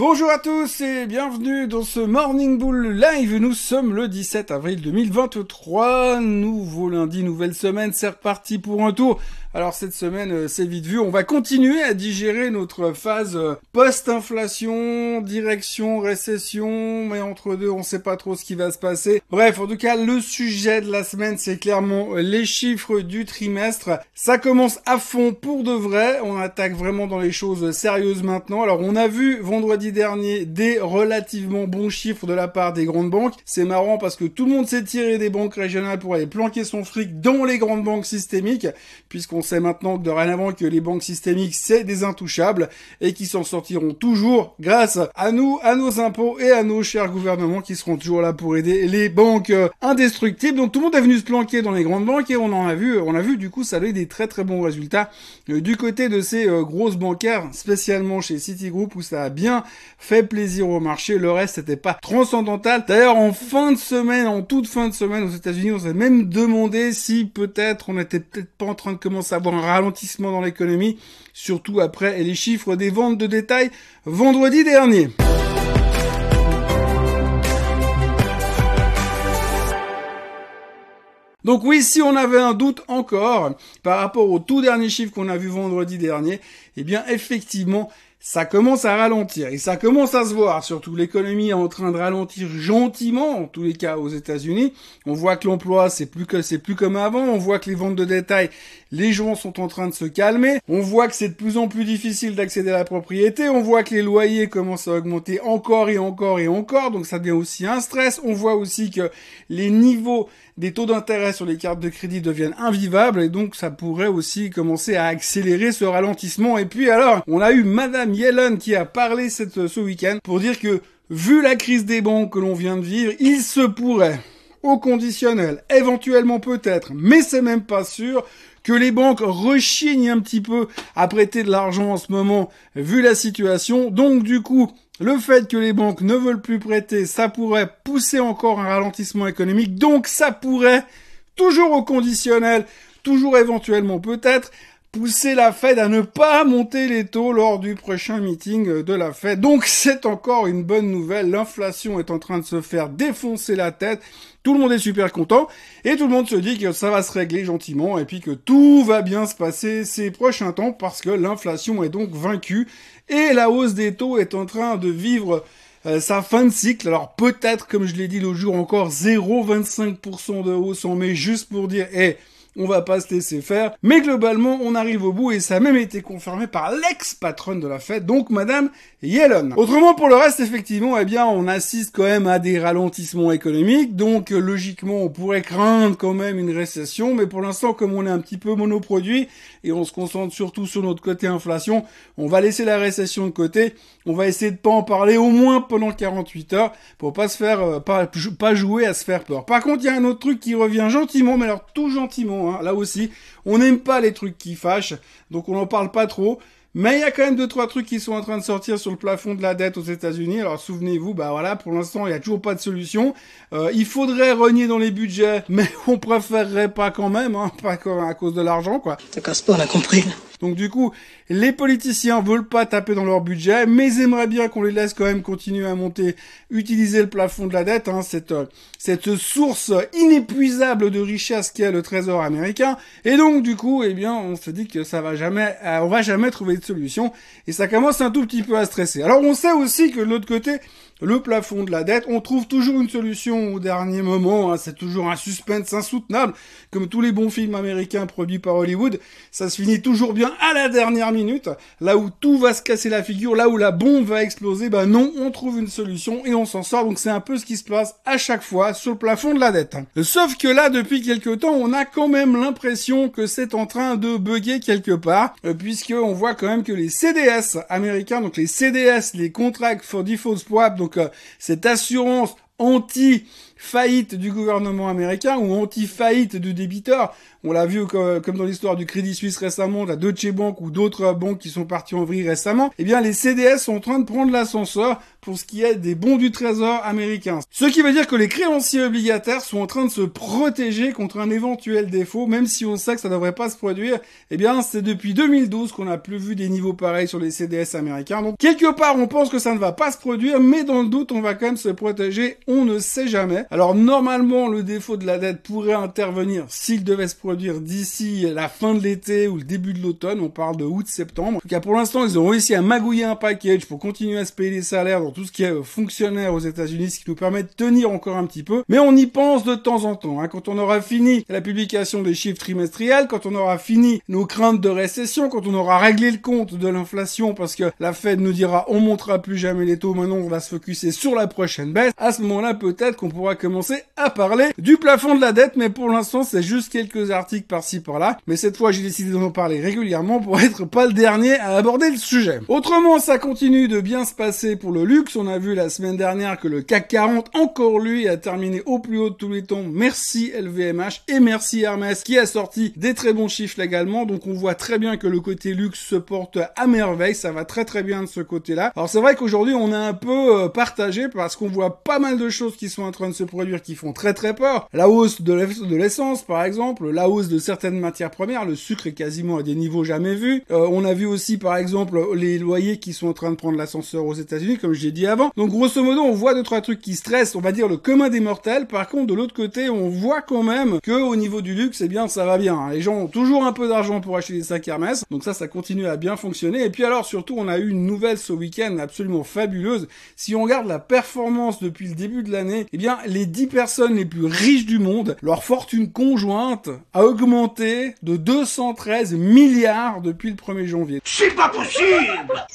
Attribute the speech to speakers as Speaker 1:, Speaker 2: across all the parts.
Speaker 1: Bonjour à tous et bienvenue dans ce Morning Bull Live. Nous sommes le 17 avril 2023. Nouveau lundi, nouvelle semaine. C'est reparti pour un tour. Alors cette semaine, euh, c'est vite vu. On va continuer à digérer notre phase euh, post-inflation, direction, récession. Mais entre deux, on sait pas trop ce qui va se passer. Bref, en tout cas, le sujet de la semaine, c'est clairement les chiffres du trimestre. Ça commence à fond pour de vrai. On attaque vraiment dans les choses sérieuses maintenant. Alors on a vu vendredi dernier des relativement bons chiffres de la part des grandes banques. C'est marrant parce que tout le monde s'est tiré des banques régionales pour aller planquer son fric dans les grandes banques systémiques, puisqu'on sait maintenant que dorénavant que les banques systémiques c'est des intouchables et qui s'en sortiront toujours grâce à nous, à nos impôts et à nos chers gouvernements qui seront toujours là pour aider les banques indestructibles. Donc tout le monde est venu se planquer dans les grandes banques et on en a vu, on a vu du coup ça a eu des très très bons résultats euh, du côté de ces euh, grosses bancaires, spécialement chez Citigroup où ça a bien fait plaisir au marché. Le reste, c'était pas transcendantal. D'ailleurs, en fin de semaine, en toute fin de semaine aux États-Unis, on s'est même demandé si peut-être on était peut-être pas en train de commencer à avoir un ralentissement dans l'économie, surtout après les chiffres des ventes de détail vendredi dernier. Donc oui, si on avait un doute encore par rapport au tout dernier chiffre qu'on a vu vendredi dernier, eh bien effectivement, ça commence à ralentir et ça commence à se voir. Surtout l'économie est en train de ralentir gentiment, en tous les cas aux États-Unis. On voit que l'emploi c'est plus que c'est plus comme avant. On voit que les ventes de détail, les gens sont en train de se calmer. On voit que c'est de plus en plus difficile d'accéder à la propriété. On voit que les loyers commencent à augmenter encore et encore et encore. Donc ça devient aussi un stress. On voit aussi que les niveaux des taux d'intérêt sur les cartes de crédit deviennent invivables et donc ça pourrait aussi commencer à accélérer ce ralentissement. Et puis alors, on a eu Madame Yellen qui a parlé ce week-end pour dire que vu la crise des banques que l'on vient de vivre, il se pourrait au conditionnel, éventuellement peut-être, mais c'est même pas sûr, que les banques rechignent un petit peu à prêter de l'argent en ce moment, vu la situation. Donc du coup, le fait que les banques ne veulent plus prêter, ça pourrait pousser encore un ralentissement économique. Donc ça pourrait, toujours au conditionnel, toujours éventuellement peut-être, pousser la Fed à ne pas monter les taux lors du prochain meeting de la Fed. Donc c'est encore une bonne nouvelle. L'inflation est en train de se faire défoncer la tête. Tout le monde est super content et tout le monde se dit que ça va se régler gentiment et puis que tout va bien se passer ces prochains temps parce que l'inflation est donc vaincue et la hausse des taux est en train de vivre euh, sa fin de cycle. Alors peut-être, comme je l'ai dit l'autre jour, encore 0,25% de hausse en mai juste pour dire, eh, on va pas se laisser faire. Mais globalement, on arrive au bout et ça a même été confirmé par l'ex-patronne de la fête, donc Madame Yellen. Autrement, pour le reste, effectivement, eh bien, on assiste quand même à des ralentissements économiques, donc logiquement, on pourrait craindre quand même une récession, mais pour l'instant, comme on est un petit peu monoproduit et on se concentre surtout sur notre côté inflation, on va laisser la récession de côté, on va essayer de pas en parler au moins pendant 48 heures pour pas se faire, euh, pas, pas jouer à se faire peur. Par contre, il y a un autre truc qui revient gentiment, mais alors tout gentiment, Hein. là aussi. On n'aime pas les trucs qui fâchent, donc on n'en parle pas trop. Mais il y a quand même deux trois trucs qui sont en train de sortir sur le plafond de la dette aux États-Unis. Alors souvenez-vous, bah voilà, pour l'instant il n'y a toujours pas de solution. Euh, il faudrait renier dans les budgets, mais on préférerait pas quand même, hein, pas à cause de l'argent quoi.
Speaker 2: Ça casse pas, on a compris.
Speaker 1: Donc du coup, les politiciens veulent pas taper dans leur budget, mais aimeraient bien qu'on les laisse quand même continuer à monter, utiliser le plafond de la dette, hein, cette, euh, cette source inépuisable de richesse qu'est le trésor américain. Et donc du coup, eh bien, on se dit que ça va jamais, euh, on va jamais trouver de solution, et ça commence un tout petit peu à stresser. Alors on sait aussi que de l'autre côté, le plafond de la dette. On trouve toujours une solution au dernier moment. Hein. C'est toujours un suspense insoutenable, comme tous les bons films américains produits par Hollywood. Ça se finit toujours bien à la dernière minute, là où tout va se casser la figure, là où la bombe va exploser. Ben non, on trouve une solution et on s'en sort. Donc c'est un peu ce qui se passe à chaque fois sur le plafond de la dette. Sauf que là, depuis quelques temps, on a quand même l'impression que c'est en train de bugger quelque part, euh, puisque on voit quand même que les CDS américains, donc les CDS, les Contracts for Default Swap, donc euh, cette assurance anti-faillite du gouvernement américain ou anti-faillite du débiteur. On l'a vu comme dans l'histoire du Crédit Suisse récemment, la Deutsche Bank ou d'autres banques qui sont parties en vrille récemment. Eh bien, les CDS sont en train de prendre l'ascenseur pour ce qui est des bons du trésor américain. Ce qui veut dire que les créanciers obligataires sont en train de se protéger contre un éventuel défaut, même si on sait que ça ne devrait pas se produire. Eh bien, c'est depuis 2012 qu'on n'a plus vu des niveaux pareils sur les CDS américains. Donc, quelque part, on pense que ça ne va pas se produire, mais dans le doute, on va quand même se protéger. On ne sait jamais. Alors, normalement, le défaut de la dette pourrait intervenir s'il devait se produire d'ici la fin de l'été ou le début de l'automne. On parle de août-septembre. En tout cas, pour l'instant, ils ont réussi à magouiller un package pour continuer à se payer les salaires tout ce qui est euh, fonctionnaire aux États-Unis, ce qui nous permet de tenir encore un petit peu. Mais on y pense de temps en temps. Hein. Quand on aura fini la publication des chiffres trimestriels, quand on aura fini nos craintes de récession, quand on aura réglé le compte de l'inflation, parce que la Fed nous dira on montera plus jamais les taux, maintenant on va se focuser sur la prochaine baisse. À ce moment-là, peut-être qu'on pourra commencer à parler du plafond de la dette, mais pour l'instant, c'est juste quelques articles par-ci par-là. Mais cette fois, j'ai décidé d'en parler régulièrement pour être pas le dernier à aborder le sujet. Autrement, ça continue de bien se passer pour le luxe on a vu la semaine dernière que le CAC 40, encore lui, a terminé au plus haut de tous les temps. Merci LVMH et merci Hermès qui a sorti des très bons chiffres également. Donc on voit très bien que le côté luxe se porte à merveille. Ça va très très bien de ce côté-là. Alors c'est vrai qu'aujourd'hui on est un peu euh, partagé parce qu'on voit pas mal de choses qui sont en train de se produire qui font très très peur. La hausse de l'essence par exemple, la hausse de certaines matières premières, le sucre est quasiment à des niveaux jamais vus. Euh, on a vu aussi par exemple les loyers qui sont en train de prendre l'ascenseur aux États-Unis, comme j'ai dit avant. Donc grosso modo, on voit deux trois trucs qui stressent, on va dire le commun des mortels. Par contre, de l'autre côté, on voit quand même que au niveau du luxe, eh bien, ça va bien. Les gens ont toujours un peu d'argent pour acheter des sacs Hermès, donc ça, ça continue à bien fonctionner. Et puis alors, surtout, on a eu une nouvelle ce week-end absolument fabuleuse. Si on regarde la performance depuis le début de l'année, eh bien, les 10 personnes les plus riches du monde, leur fortune conjointe a augmenté de 213 milliards depuis le 1er janvier.
Speaker 2: C'est pas possible!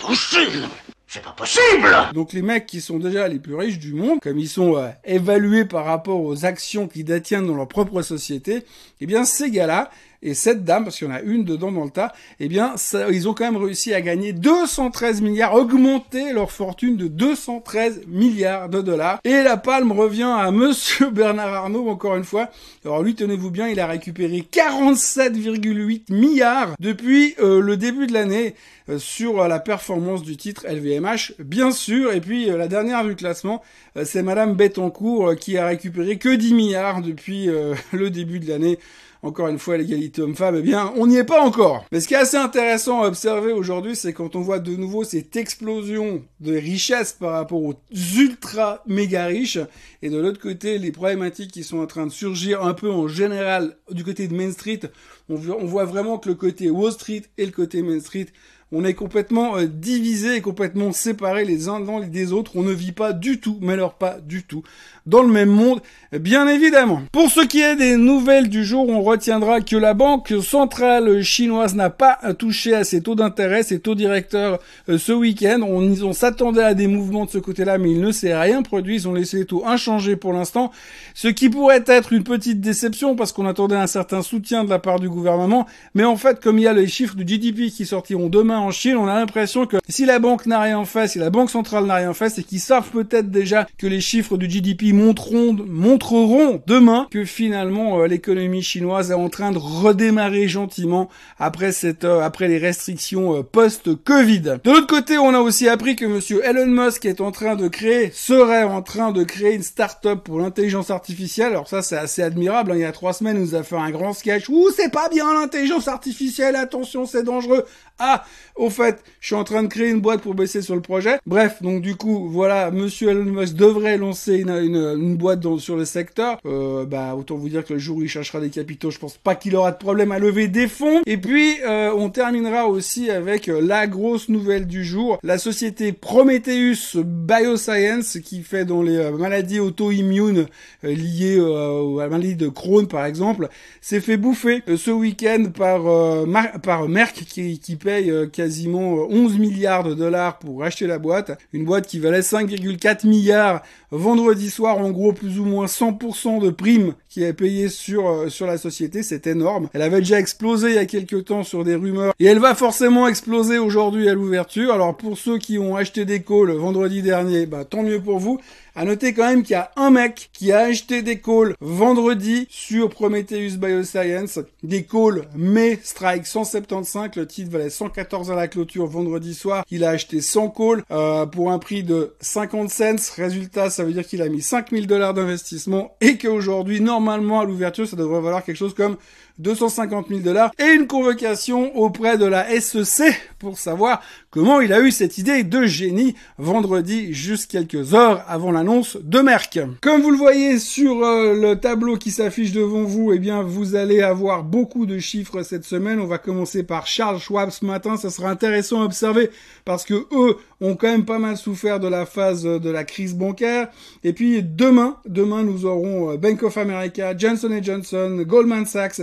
Speaker 2: Possible! C'est pas possible!
Speaker 1: Donc les mecs qui sont déjà les plus riches du monde, comme ils sont euh, évalués par rapport aux actions qu'ils détiennent dans leur propre société, eh bien ces gars-là, et cette dame, parce qu'il y en a une dedans dans le tas, eh bien, ça, ils ont quand même réussi à gagner 213 milliards, augmenter leur fortune de 213 milliards de dollars. Et la palme revient à monsieur Bernard Arnault, encore une fois. Alors lui, tenez-vous bien, il a récupéré 47,8 milliards depuis euh, le début de l'année euh, sur la performance du titre LVMH, bien sûr. Et puis, euh, la dernière du classement, c'est madame Bettencourt qui a récupéré que 10 milliards depuis le début de l'année encore une fois l'égalité homme-femme, eh bien, on n'y est pas encore. Mais ce qui est assez intéressant à observer aujourd'hui, c'est quand on voit de nouveau cette explosion de richesse par rapport aux ultra méga riches, et de l'autre côté, les problématiques qui sont en train de surgir un peu en général du côté de Main Street, on voit vraiment que le côté Wall Street et le côté Main Street on est complètement euh, divisés et complètement séparés les uns dans les autres. On ne vit pas du tout, mais alors pas du tout, dans le même monde, bien évidemment. Pour ce qui est des nouvelles du jour, on retiendra que la banque centrale chinoise n'a pas touché à ses taux d'intérêt, ses taux directeurs euh, ce week-end. On, on s'attendait à des mouvements de ce côté-là, mais il ne s'est rien produit. Ils ont laissé les taux inchangés pour l'instant, ce qui pourrait être une petite déception parce qu'on attendait un certain soutien de la part du gouvernement. Mais en fait, comme il y a les chiffres du GDP qui sortiront demain en Chine, on a l'impression que si la banque n'a rien fait, si la banque centrale n'a rien fait, c'est qu'ils savent peut-être déjà que les chiffres du GDP montreront, montreront demain que finalement euh, l'économie chinoise est en train de redémarrer gentiment après cette, euh, après les restrictions euh, post-Covid. De l'autre côté, on a aussi appris que monsieur Elon Musk est en train de créer, serait en train de créer une start-up pour l'intelligence artificielle. Alors ça, c'est assez admirable. Hein. Il y a trois semaines, il nous a fait un grand sketch. Ouh, c'est pas bien l'intelligence artificielle. Attention, c'est dangereux. Ah, au fait, je suis en train de créer une boîte pour baisser sur le projet. Bref, donc du coup, voilà, Monsieur Elon Musk devrait lancer une, une, boîte dans, sur le secteur. Euh, bah, autant vous dire que le jour où il cherchera des capitaux, je pense pas qu'il aura de problème à lever des fonds. Et puis, euh, on terminera aussi avec euh, la grosse nouvelle du jour, la société Prometheus Bioscience qui fait dans les euh, maladies auto-immunes liées à la maladie de Crohn par exemple, s'est fait bouffer ce week-end par par Merck qui, qui paye quasiment 11 milliards de dollars pour acheter la boîte. Une boîte qui valait 5,4 milliards vendredi soir, en gros plus ou moins 100% de primes qui est payé sur sur la société, c'est énorme. Elle avait déjà explosé il y a quelques temps sur des rumeurs et elle va forcément exploser aujourd'hui à l'ouverture. Alors pour ceux qui ont acheté des calls vendredi dernier, bah tant mieux pour vous. À noter quand même qu'il y a un mec qui a acheté des calls vendredi sur Prometheus Bioscience, des calls May Strike 175, le titre valait 114 à la clôture vendredi soir, il a acheté 100 calls euh, pour un prix de 50 cents, résultat ça veut dire qu'il a mis 5000 dollars d'investissement et qu'aujourd'hui normalement à l'ouverture ça devrait valoir quelque chose comme 250 000 dollars et une convocation auprès de la SEC pour savoir comment il a eu cette idée de génie vendredi juste quelques heures avant l'annonce de Merck. Comme vous le voyez sur euh, le tableau qui s'affiche devant vous, eh bien vous allez avoir beaucoup de chiffres cette semaine. On va commencer par Charles Schwab ce matin, ça sera intéressant à observer parce que eux ont quand même pas mal souffert de la phase de la crise bancaire. Et puis demain, demain nous aurons euh, Bank of America, Johnson Johnson, Goldman Sachs,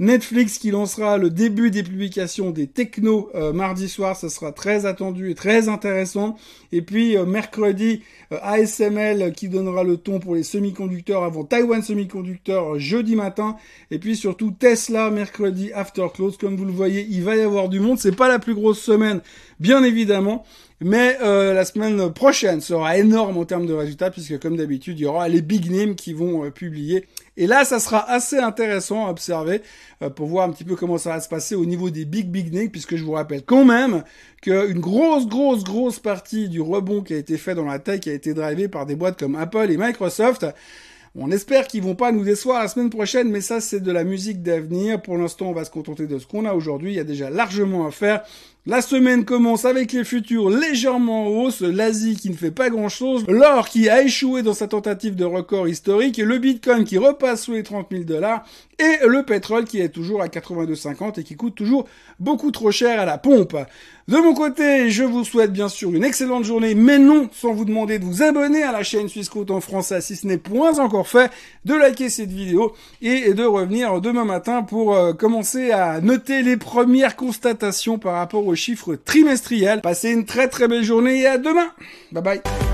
Speaker 1: Netflix qui lancera le début des publications des technos euh, mardi soir, ça sera très attendu et très intéressant. Et puis euh, mercredi, ASML qui donnera le ton pour les semi-conducteurs avant Taiwan Semiconductor jeudi matin. Et puis surtout Tesla mercredi after close. Comme vous le voyez, il va y avoir du monde. C'est pas la plus grosse semaine, bien évidemment. Mais euh, la semaine prochaine sera énorme en termes de résultats puisque comme d'habitude il y aura les big names qui vont euh, publier. Et là ça sera assez intéressant à observer euh, pour voir un petit peu comment ça va se passer au niveau des big big names puisque je vous rappelle quand même qu'une grosse grosse grosse partie du rebond qui a été fait dans la tech a été drivé par des boîtes comme Apple et Microsoft. On espère qu'ils vont pas nous décevoir la semaine prochaine, mais ça c'est de la musique d'avenir. Pour l'instant, on va se contenter de ce qu'on a aujourd'hui. Il y a déjà largement à faire. La semaine commence avec les futurs légèrement en hausse, l'Asie qui ne fait pas grand chose, l'or qui a échoué dans sa tentative de record historique, le bitcoin qui repasse sous les 30 000 dollars, et le pétrole qui est toujours à 82,50 et qui coûte toujours beaucoup trop cher à la pompe. De mon côté, je vous souhaite bien sûr une excellente journée, mais non sans vous demander de vous abonner à la chaîne Suisse en français si ce n'est point encore fait, de liker cette vidéo et de revenir demain matin pour euh, commencer à noter les premières constatations par rapport aux chiffres trimestriels. Passez une très très belle journée et à demain. Bye bye.